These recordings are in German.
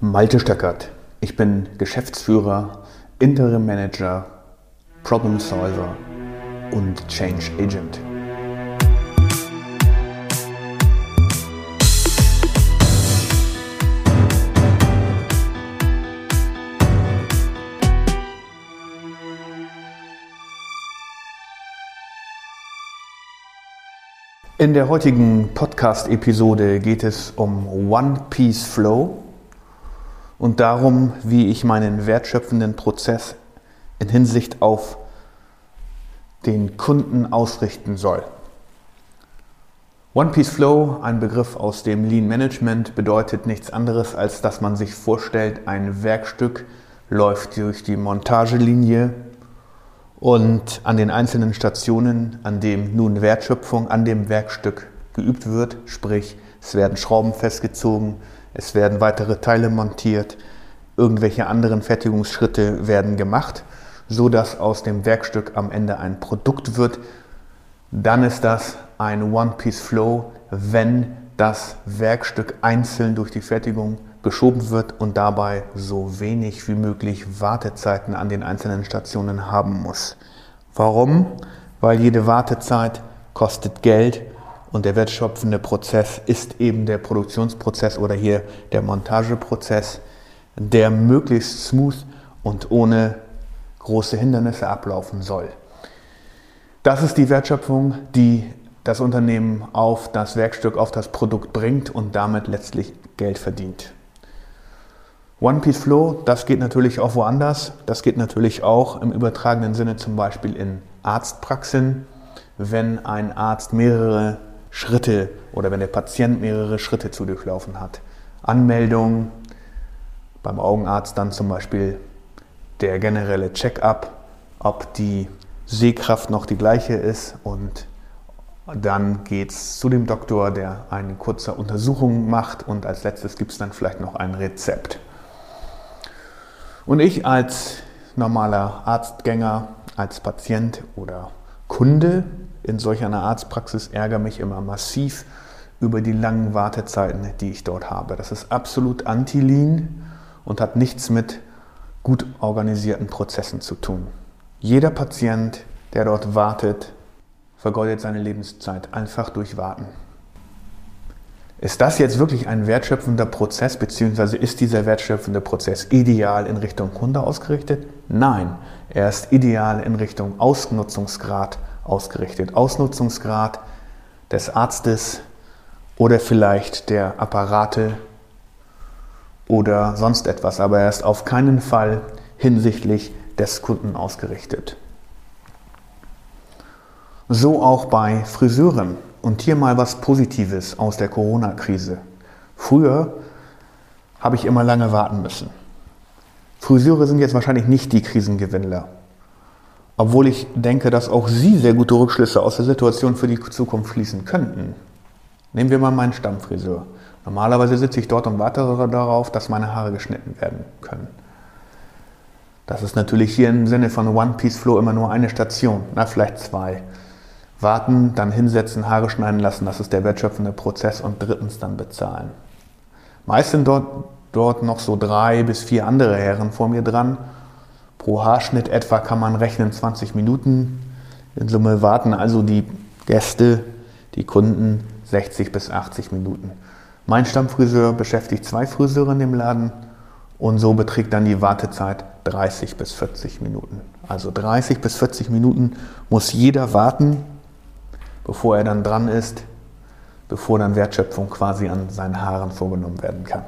Malte Stöckert. Ich bin Geschäftsführer, Interim Manager, Problem Solver und Change Agent. In der heutigen Podcast-Episode geht es um One Piece Flow und darum, wie ich meinen wertschöpfenden Prozess in Hinsicht auf den Kunden ausrichten soll. One Piece Flow, ein Begriff aus dem Lean Management, bedeutet nichts anderes, als dass man sich vorstellt, ein Werkstück läuft durch die Montagelinie und an den einzelnen Stationen, an dem nun Wertschöpfung an dem Werkstück geübt wird, sprich es werden Schrauben festgezogen, es werden weitere Teile montiert, irgendwelche anderen Fertigungsschritte werden gemacht, so dass aus dem Werkstück am Ende ein Produkt wird, dann ist das ein One-Piece-Flow, wenn das Werkstück einzeln durch die Fertigung geschoben wird und dabei so wenig wie möglich Wartezeiten an den einzelnen Stationen haben muss. Warum? Weil jede Wartezeit kostet Geld und der wertschöpfende Prozess ist eben der Produktionsprozess oder hier der Montageprozess, der möglichst smooth und ohne große Hindernisse ablaufen soll. Das ist die Wertschöpfung, die das Unternehmen auf das Werkstück, auf das Produkt bringt und damit letztlich Geld verdient. One Piece Flow, das geht natürlich auch woanders. Das geht natürlich auch im übertragenen Sinne zum Beispiel in Arztpraxen, wenn ein Arzt mehrere Schritte oder wenn der Patient mehrere Schritte zu durchlaufen hat. Anmeldung, beim Augenarzt dann zum Beispiel der generelle Check-up, ob die Sehkraft noch die gleiche ist und dann geht es zu dem Doktor, der eine kurze Untersuchung macht und als letztes gibt es dann vielleicht noch ein Rezept. Und ich als normaler Arztgänger, als Patient oder Kunde in solch einer Arztpraxis ärgere mich immer massiv über die langen Wartezeiten, die ich dort habe. Das ist absolut anti-lean und hat nichts mit gut organisierten Prozessen zu tun. Jeder Patient, der dort wartet, vergeudet seine Lebenszeit einfach durch Warten. Ist das jetzt wirklich ein wertschöpfender Prozess, beziehungsweise ist dieser wertschöpfende Prozess ideal in Richtung Kunde ausgerichtet? Nein, er ist ideal in Richtung Ausnutzungsgrad ausgerichtet. Ausnutzungsgrad des Arztes oder vielleicht der Apparate oder sonst etwas, aber er ist auf keinen Fall hinsichtlich des Kunden ausgerichtet. So auch bei Friseuren. Und hier mal was Positives aus der Corona-Krise. Früher habe ich immer lange warten müssen. Friseure sind jetzt wahrscheinlich nicht die Krisengewinnler. Obwohl ich denke, dass auch sie sehr gute Rückschlüsse aus der Situation für die Zukunft schließen könnten. Nehmen wir mal meinen Stammfriseur. Normalerweise sitze ich dort und warte darauf, dass meine Haare geschnitten werden können. Das ist natürlich hier im Sinne von One Piece Flow immer nur eine Station, na vielleicht zwei warten, dann hinsetzen, Haare schneiden lassen, das ist der wertschöpfende Prozess und drittens dann bezahlen. Meist sind dort, dort noch so drei bis vier andere Herren vor mir dran. Pro Haarschnitt etwa kann man rechnen 20 Minuten. In Summe warten also die Gäste, die Kunden 60 bis 80 Minuten. Mein Stammfriseur beschäftigt zwei Friseure in dem Laden und so beträgt dann die Wartezeit 30 bis 40 Minuten. Also 30 bis 40 Minuten muss jeder warten, bevor er dann dran ist, bevor dann Wertschöpfung quasi an seinen Haaren vorgenommen werden kann.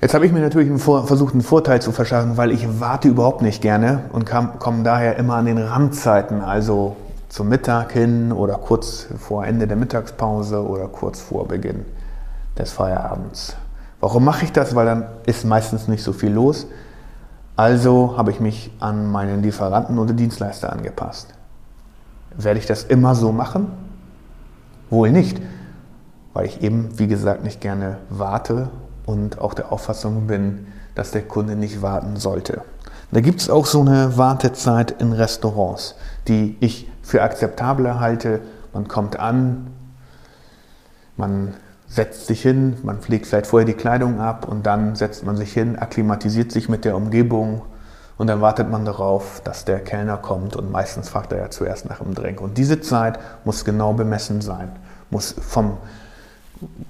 Jetzt habe ich mir natürlich versucht, einen Vorteil zu verschaffen, weil ich warte überhaupt nicht gerne und komme daher immer an den Randzeiten, also zum Mittag hin oder kurz vor Ende der Mittagspause oder kurz vor Beginn des Feierabends. Warum mache ich das? Weil dann ist meistens nicht so viel los. Also habe ich mich an meinen Lieferanten oder Dienstleister angepasst. Werde ich das immer so machen? Wohl nicht, weil ich eben, wie gesagt, nicht gerne warte und auch der Auffassung bin, dass der Kunde nicht warten sollte. Da gibt es auch so eine Wartezeit in Restaurants, die ich für akzeptabler halte. Man kommt an, man setzt sich hin, man pflegt vielleicht vorher die Kleidung ab und dann setzt man sich hin, akklimatisiert sich mit der Umgebung und dann wartet man darauf, dass der Kellner kommt und meistens fragt er ja zuerst nach dem Drink. Und diese Zeit muss genau bemessen sein, muss vom,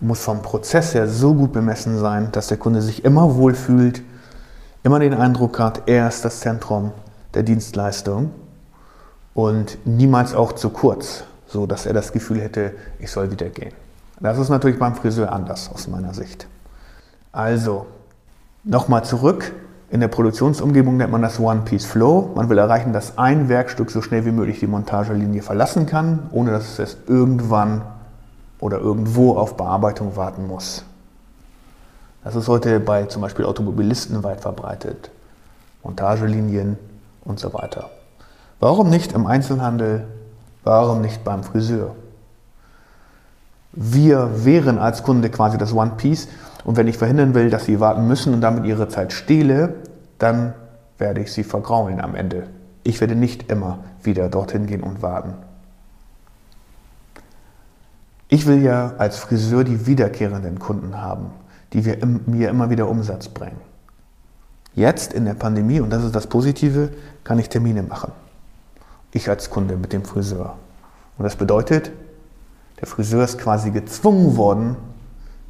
muss vom Prozess her so gut bemessen sein, dass der Kunde sich immer wohlfühlt, immer den Eindruck hat, er ist das Zentrum der Dienstleistung und niemals auch zu kurz, so dass er das Gefühl hätte, ich soll wieder gehen. Das ist natürlich beim Friseur anders aus meiner Sicht. Also, nochmal zurück. In der Produktionsumgebung nennt man das One-Piece-Flow. Man will erreichen, dass ein Werkstück so schnell wie möglich die Montagelinie verlassen kann, ohne dass es irgendwann oder irgendwo auf Bearbeitung warten muss. Das ist heute bei zum Beispiel Automobilisten weit verbreitet. Montagelinien und so weiter. Warum nicht im Einzelhandel? Warum nicht beim Friseur? Wir wären als Kunde quasi das One Piece und wenn ich verhindern will, dass sie warten müssen und damit ihre Zeit stehle, dann werde ich sie vergraulen am Ende. Ich werde nicht immer wieder dorthin gehen und warten. Ich will ja als Friseur die wiederkehrenden Kunden haben, die wir mir immer wieder Umsatz bringen. Jetzt in der Pandemie, und das ist das Positive, kann ich Termine machen. Ich als Kunde mit dem Friseur. Und das bedeutet, der Friseur ist quasi gezwungen worden,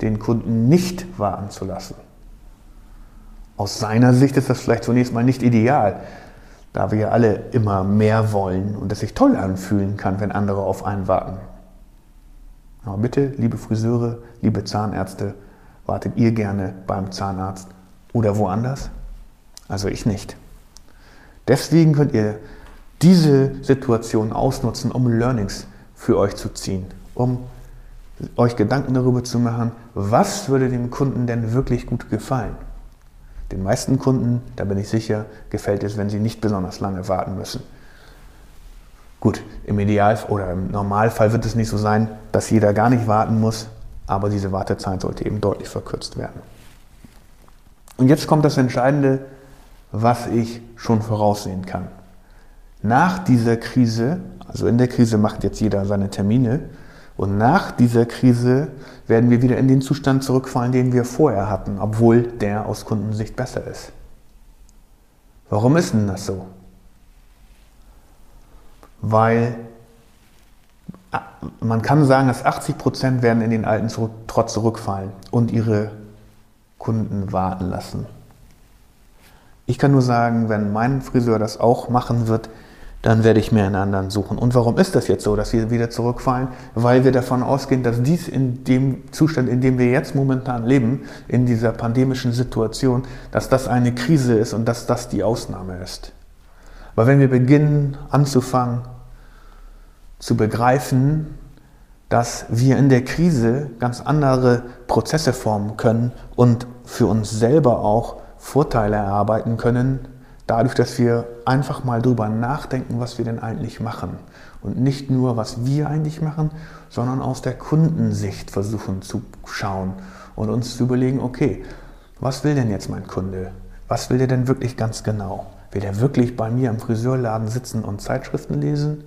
den Kunden nicht warten zu lassen. Aus seiner Sicht ist das vielleicht zunächst mal nicht ideal, da wir ja alle immer mehr wollen und es sich toll anfühlen kann, wenn andere auf einen warten. Aber bitte, liebe Friseure, liebe Zahnärzte, wartet ihr gerne beim Zahnarzt oder woanders? Also ich nicht. Deswegen könnt ihr diese Situation ausnutzen, um Learnings für euch zu ziehen um euch Gedanken darüber zu machen, was würde dem Kunden denn wirklich gut gefallen. Den meisten Kunden, da bin ich sicher, gefällt es, wenn sie nicht besonders lange warten müssen. Gut, im Idealfall oder im Normalfall wird es nicht so sein, dass jeder gar nicht warten muss, aber diese Wartezeit sollte eben deutlich verkürzt werden. Und jetzt kommt das Entscheidende, was ich schon voraussehen kann. Nach dieser Krise, also in der Krise macht jetzt jeder seine Termine, und nach dieser Krise werden wir wieder in den Zustand zurückfallen, den wir vorher hatten, obwohl der aus Kundensicht besser ist. Warum ist denn das so? Weil ah, man kann sagen, dass 80 Prozent werden in den alten zurück, Trotz zurückfallen und ihre Kunden warten lassen. Ich kann nur sagen, wenn mein Friseur das auch machen wird, dann werde ich mir einen anderen suchen. Und warum ist das jetzt so, dass wir wieder zurückfallen? Weil wir davon ausgehen, dass dies in dem Zustand, in dem wir jetzt momentan leben, in dieser pandemischen Situation, dass das eine Krise ist und dass das die Ausnahme ist. Weil wenn wir beginnen anzufangen zu begreifen, dass wir in der Krise ganz andere Prozesse formen können und für uns selber auch Vorteile erarbeiten können, dadurch, dass wir einfach mal drüber nachdenken, was wir denn eigentlich machen. Und nicht nur, was wir eigentlich machen, sondern aus der Kundensicht versuchen zu schauen und uns zu überlegen, okay, was will denn jetzt mein Kunde? Was will der denn wirklich ganz genau? Will der wirklich bei mir im Friseurladen sitzen und Zeitschriften lesen?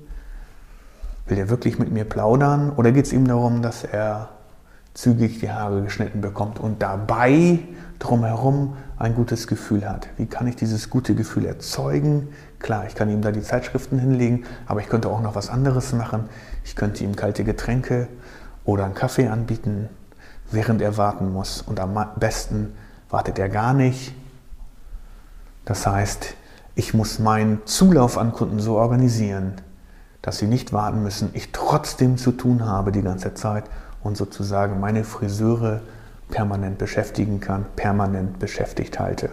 Will der wirklich mit mir plaudern? Oder geht es ihm darum, dass er zügig die Haare geschnitten bekommt und dabei drumherum ein gutes Gefühl hat. Wie kann ich dieses gute Gefühl erzeugen? Klar, ich kann ihm da die Zeitschriften hinlegen, aber ich könnte auch noch was anderes machen. Ich könnte ihm kalte Getränke oder einen Kaffee anbieten, während er warten muss. Und am besten wartet er gar nicht. Das heißt, ich muss meinen Zulauf an Kunden so organisieren, dass sie nicht warten müssen, ich trotzdem zu tun habe die ganze Zeit und sozusagen meine Friseure permanent beschäftigen kann, permanent beschäftigt halte.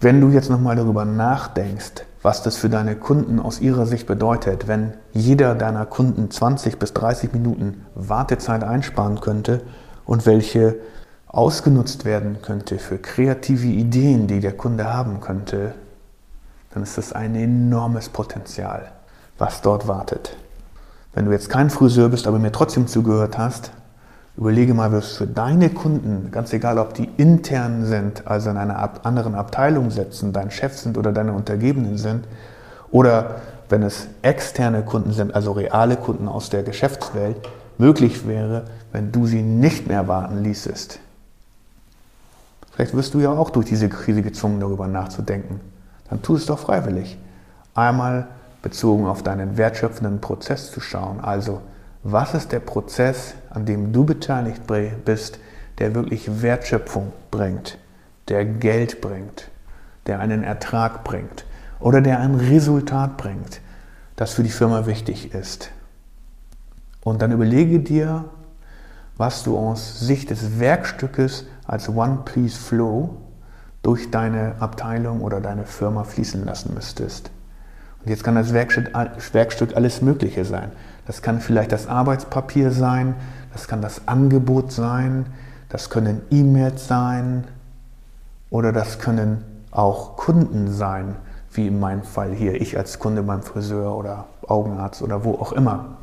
Wenn du jetzt nochmal darüber nachdenkst, was das für deine Kunden aus ihrer Sicht bedeutet, wenn jeder deiner Kunden 20 bis 30 Minuten Wartezeit einsparen könnte und welche ausgenutzt werden könnte für kreative Ideen, die der Kunde haben könnte, dann ist das ein enormes Potenzial, was dort wartet. Wenn du jetzt kein Friseur bist, aber mir trotzdem zugehört hast, überlege mal, was für deine Kunden, ganz egal ob die intern sind, also in einer anderen Abteilung sitzen, dein Chef sind oder deine Untergebenen sind, oder wenn es externe Kunden sind, also reale Kunden aus der Geschäftswelt, möglich wäre, wenn du sie nicht mehr warten ließest? Vielleicht wirst du ja auch durch diese Krise gezwungen, darüber nachzudenken. Dann tu es doch freiwillig. Einmal bezogen auf deinen wertschöpfenden Prozess zu schauen. Also, was ist der Prozess, an dem du beteiligt bist, der wirklich Wertschöpfung bringt, der Geld bringt, der einen Ertrag bringt oder der ein Resultat bringt, das für die Firma wichtig ist. Und dann überlege dir, was du aus Sicht des Werkstückes als One-Piece-Flow durch deine Abteilung oder deine Firma fließen lassen müsstest. Und jetzt kann das Werkstück, alles Mögliche sein. Das kann vielleicht das Arbeitspapier sein, das kann das Angebot sein, das können E-Mails sein oder das können auch Kunden sein, wie in meinem Fall hier, ich als Kunde beim Friseur oder Augenarzt oder wo auch immer.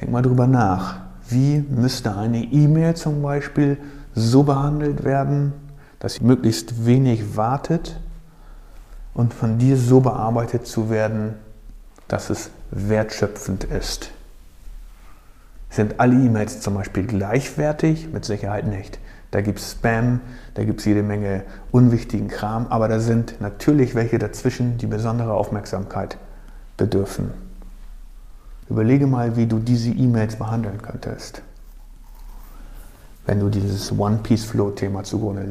Denk mal drüber nach. Wie müsste eine E-Mail zum Beispiel so behandelt werden, dass möglichst wenig wartet und von dir so bearbeitet zu werden, dass es wertschöpfend ist. Sind alle E-Mails zum Beispiel gleichwertig? Mit Sicherheit nicht. Da gibt es Spam, da gibt es jede Menge unwichtigen Kram, aber da sind natürlich welche dazwischen, die besondere Aufmerksamkeit bedürfen. Überlege mal, wie du diese E-Mails behandeln könntest, wenn du dieses One-Piece-Flow-Thema zugrunde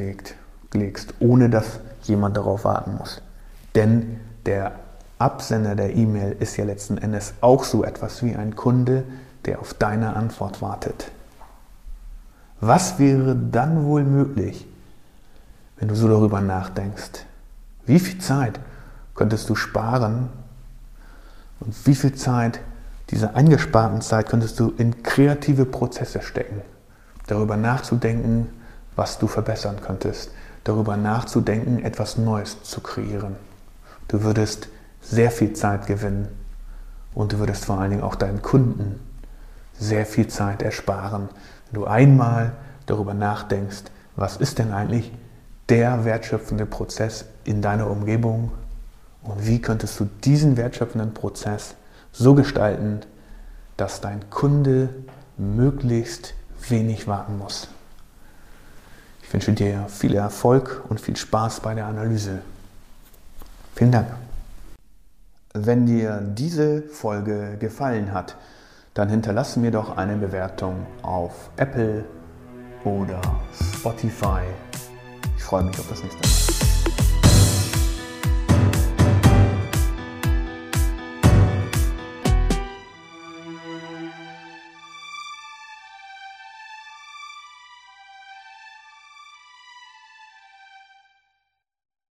legst, ohne dass jemand darauf warten muss. Denn der Absender der E-Mail ist ja letzten Endes auch so etwas wie ein Kunde, der auf deine Antwort wartet. Was wäre dann wohl möglich, wenn du so darüber nachdenkst? Wie viel Zeit könntest du sparen und wie viel Zeit, diese eingesparten Zeit, könntest du in kreative Prozesse stecken? Darüber nachzudenken, was du verbessern könntest. Darüber nachzudenken, etwas Neues zu kreieren. Du würdest sehr viel Zeit gewinnen und du würdest vor allen Dingen auch deinen Kunden sehr viel Zeit ersparen, wenn du einmal darüber nachdenkst, was ist denn eigentlich der wertschöpfende Prozess in deiner Umgebung und wie könntest du diesen wertschöpfenden Prozess so gestalten, dass dein Kunde möglichst wenig warten muss. Ich wünsche dir viel Erfolg und viel Spaß bei der Analyse. Vielen Dank. Wenn dir diese Folge gefallen hat, dann hinterlasse mir doch eine Bewertung auf Apple oder Spotify. Ich freue mich auf das nächste Mal.